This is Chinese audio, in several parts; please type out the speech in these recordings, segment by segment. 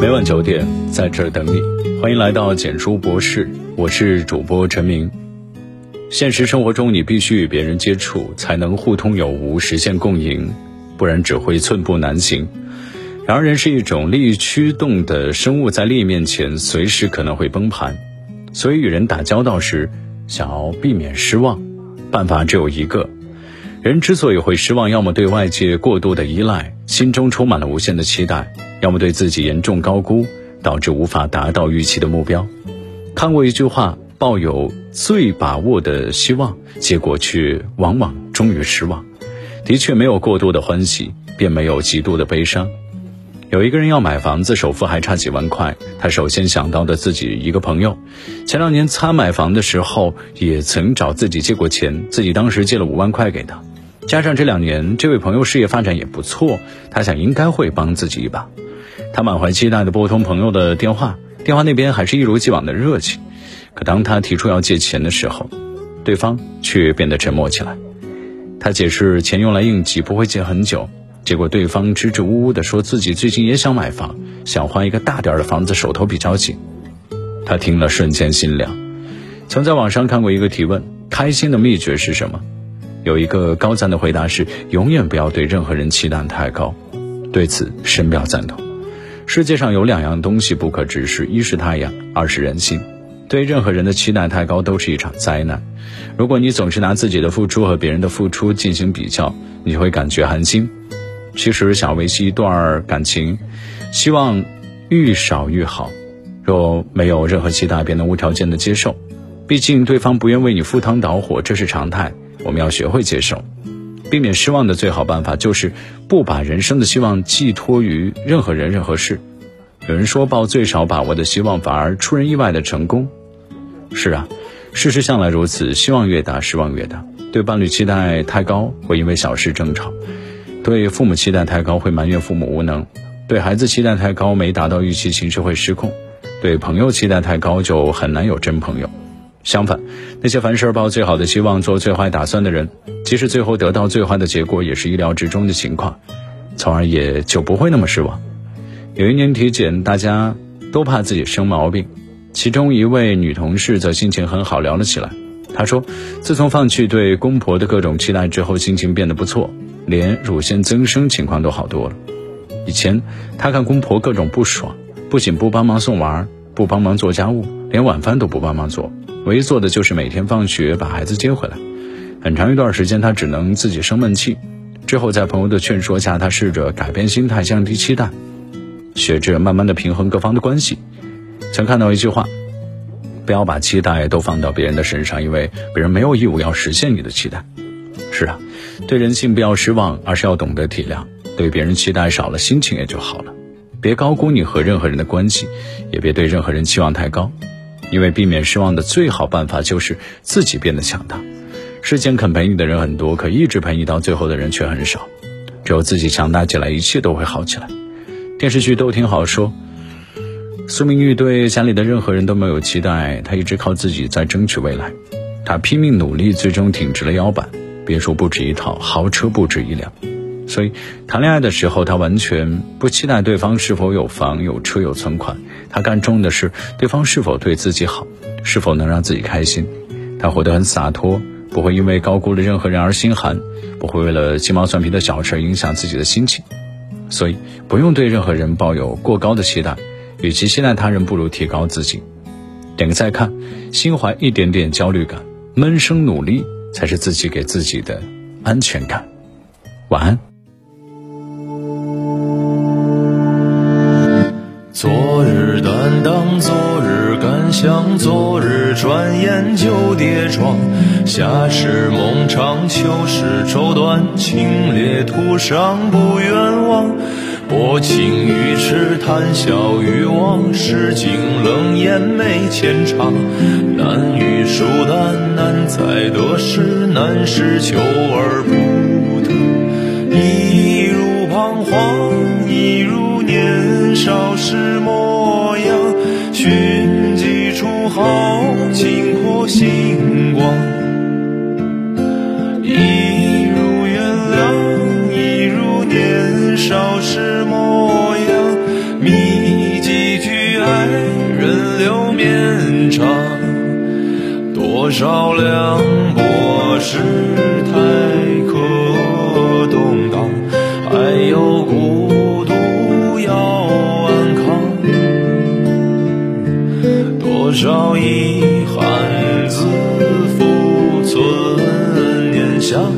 每晚九点，在这儿等你。欢迎来到简书博士，我是主播陈明。现实生活中，你必须与别人接触，才能互通有无，实现共赢，不然只会寸步难行。然而，人是一种利益驱动的生物，在利益面前，随时可能会崩盘。所以，与人打交道时，想要避免失望，办法只有一个。人之所以会失望，要么对外界过度的依赖，心中充满了无限的期待。要么对自己严重高估，导致无法达到预期的目标。看过一句话：抱有最把握的希望，结果却往往终于失望。的确，没有过度的欢喜，便没有极度的悲伤。有一个人要买房子，首付还差几万块，他首先想到的自己一个朋友，前两年他买房的时候也曾找自己借过钱，自己当时借了五万块给他。加上这两年这位朋友事业发展也不错，他想应该会帮自己一把。他满怀期待地拨通朋友的电话，电话那边还是一如既往的热情。可当他提出要借钱的时候，对方却变得沉默起来。他解释钱用来应急，不会借很久。结果对方支支吾吾地说自己最近也想买房，想换一个大点的房子，手头比较紧。他听了瞬间心凉。曾在网上看过一个提问：开心的秘诀是什么？有一个高赞的回答是：永远不要对任何人期待太高。对此深表赞同。世界上有两样东西不可直视，一是太阳，二是人心。对任何人的期待太高，都是一场灾难。如果你总是拿自己的付出和别人的付出进行比较，你会感觉寒心。其实，想维系一段感情，希望愈少愈好。若没有任何期待，便能无条件的接受。毕竟，对方不愿为你赴汤蹈火，这是常态。我们要学会接受。避免失望的最好办法就是不把人生的希望寄托于任何人、任何事。有人说，抱最少把握的希望反而出人意外的成功。是啊，事实向来如此，希望越大，失望越大。对伴侣期待太高，会因为小事争吵；对父母期待太高，会埋怨父母无能；对孩子期待太高，没达到预期，情绪会失控；对朋友期待太高，就很难有真朋友。相反，那些凡事抱最好的希望、做最坏打算的人，即使最后得到最坏的结果，也是意料之中的情况，从而也就不会那么失望。有一年体检，大家都怕自己生毛病，其中一位女同事则心情很好，聊了起来。她说，自从放弃对公婆的各种期待之后，心情变得不错，连乳腺增生情况都好多了。以前她看公婆各种不爽，不仅不帮忙送娃儿，不帮忙做家务，连晚饭都不帮忙做。唯一做的就是每天放学把孩子接回来，很长一段时间他只能自己生闷气。之后在朋友的劝说下，他试着改变心态，降低期待，学着慢慢的平衡各方的关系。曾看到一句话：不要把期待都放到别人的身上，因为别人没有义务要实现你的期待。是啊，对人性不要失望，而是要懂得体谅。对别人期待少了，心情也就好了。别高估你和任何人的关系，也别对任何人期望太高。因为避免失望的最好办法就是自己变得强大。世间肯陪你的人很多，可一直陪你到最后的人却很少。只有自己强大起来，一切都会好起来。电视剧都挺好说。苏明玉对家里的任何人都没有期待，她一直靠自己在争取未来。她拼命努力，最终挺直了腰板。别墅不止一套，豪车不止一辆。所以，谈恋爱的时候，他完全不期待对方是否有房、有车、有存款，他看重的是对方是否对自己好，是否能让自己开心。他活得很洒脱，不会因为高估了任何人而心寒，不会为了鸡毛蒜皮的小事影响自己的心情。所以，不用对任何人抱有过高的期待，与其期待他人，不如提高自己。点个再看，心怀一点点焦虑感，闷声努力，才是自己给自己的安全感。晚安。昨日担当，昨日敢想，昨日转眼就跌撞。夏时梦长，秋时愁短，清冽途上不远望。薄情于痴，谈笑于往，世境冷眼没浅尝。难遇疏淡，难在得失，难是求而不得。一如彷徨，一如年少时模样，寻几处豪情破星光。一如原谅，一如年少时模样，觅几句爱人留绵长。多少凉薄事。少一汉字，付存年相。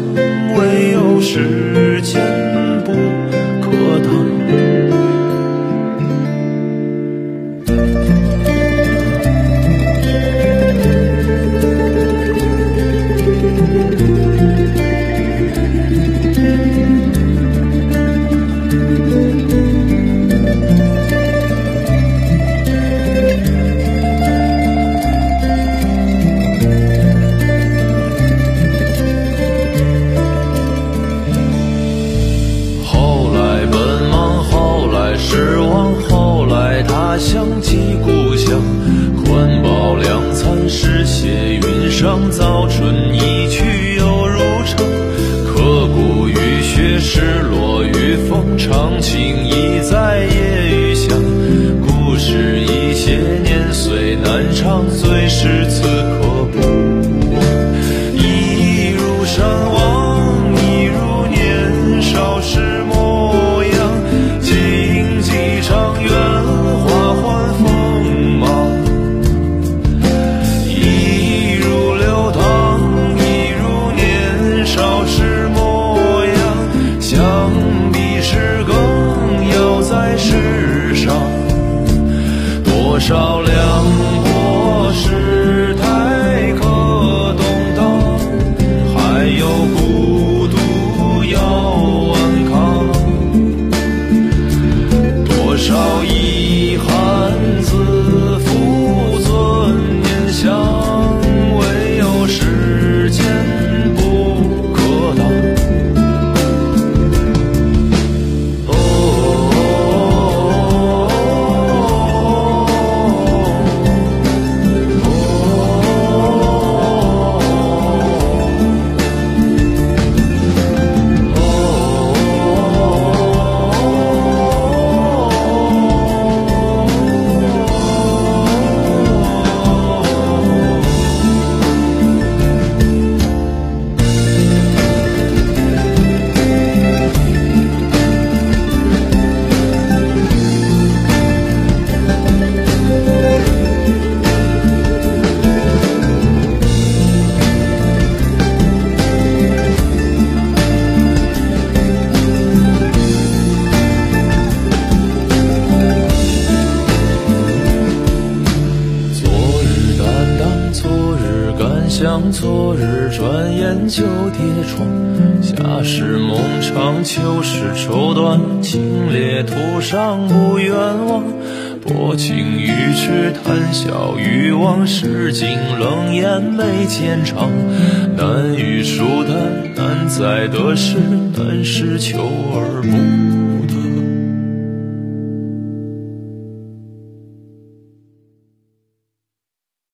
上，早春一去又如常，刻骨雨雪，失落与风，长情是更要在世上。多少凉薄像，昨日转眼就跌撞。夏时梦长，秋时愁短，清冽途上不远望。薄情于痴，谈笑于往，世经冷眼眉间长。难于疏淡，难在得失，难是求而不